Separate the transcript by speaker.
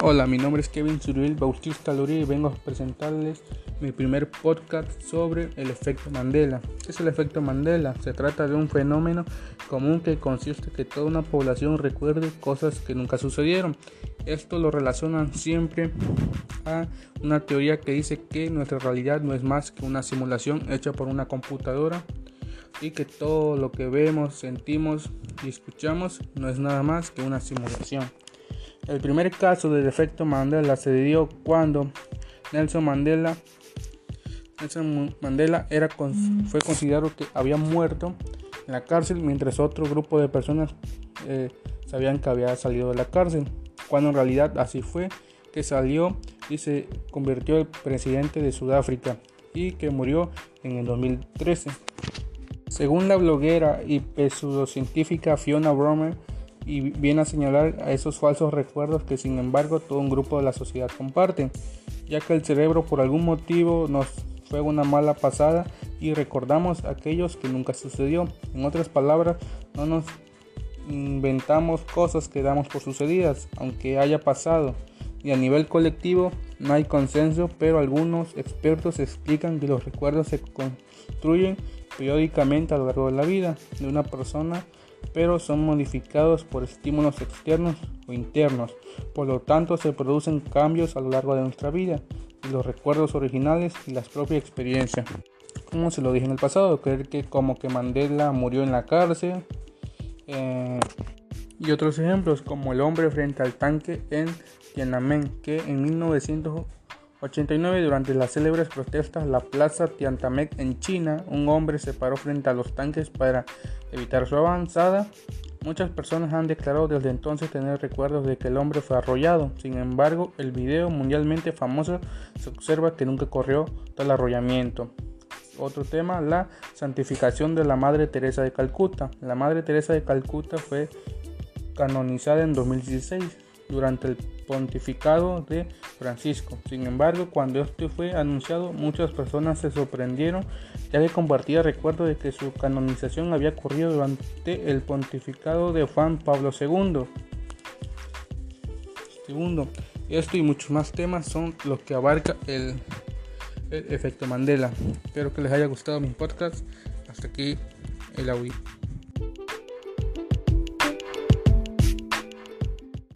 Speaker 1: Hola, mi nombre es Kevin Zuriel Bautista Luri y vengo a presentarles mi primer podcast sobre el efecto Mandela. ¿Qué es el efecto Mandela? Se trata de un fenómeno común que consiste en que toda una población recuerde cosas que nunca sucedieron. Esto lo relacionan siempre a una teoría que dice que nuestra realidad no es más que una simulación hecha por una computadora y que todo lo que vemos, sentimos y escuchamos no es nada más que una simulación. El primer caso del efecto Mandela se dio cuando Nelson Mandela, Nelson Mandela era, fue considerado que había muerto en la cárcel mientras otro grupo de personas eh, sabían que había salido de la cárcel, cuando en realidad así fue que salió y se convirtió en presidente de Sudáfrica y que murió en el 2013. Según la bloguera y pseudocientífica Fiona Bromer, y viene a señalar a esos falsos recuerdos que sin embargo todo un grupo de la sociedad comparte, ya que el cerebro por algún motivo nos fue una mala pasada y recordamos aquellos que nunca sucedió. En otras palabras, no nos inventamos cosas que damos por sucedidas, aunque haya pasado. Y a nivel colectivo no hay consenso, pero algunos expertos explican que los recuerdos se construyen periódicamente a lo largo de la vida de una persona pero son modificados por estímulos externos o internos. Por lo tanto, se producen cambios a lo largo de nuestra vida y los recuerdos originales y las propias experiencias. Como se lo dije en el pasado, creer que como que Mandela murió en la cárcel. Eh, y otros ejemplos como el hombre frente al tanque en Tiananmen, que en 1989 durante las célebres protestas la plaza Tiananmen en China, un hombre se paró frente a los tanques para evitar su avanzada. Muchas personas han declarado desde entonces tener recuerdos de que el hombre fue arrollado. Sin embargo, el video mundialmente famoso se observa que nunca corrió tal arrollamiento. Otro tema, la santificación de la Madre Teresa de Calcuta. La Madre Teresa de Calcuta fue canonizada en 2016 durante el pontificado de Francisco. Sin embargo, cuando esto fue anunciado, muchas personas se sorprendieron ya que compartía recuerdo de que su canonización había ocurrido durante el pontificado de Juan Pablo II. Segundo, esto y muchos más temas son los que abarca el, efecto Mandela. Espero que les haya gustado mi podcast. Hasta aquí el audio.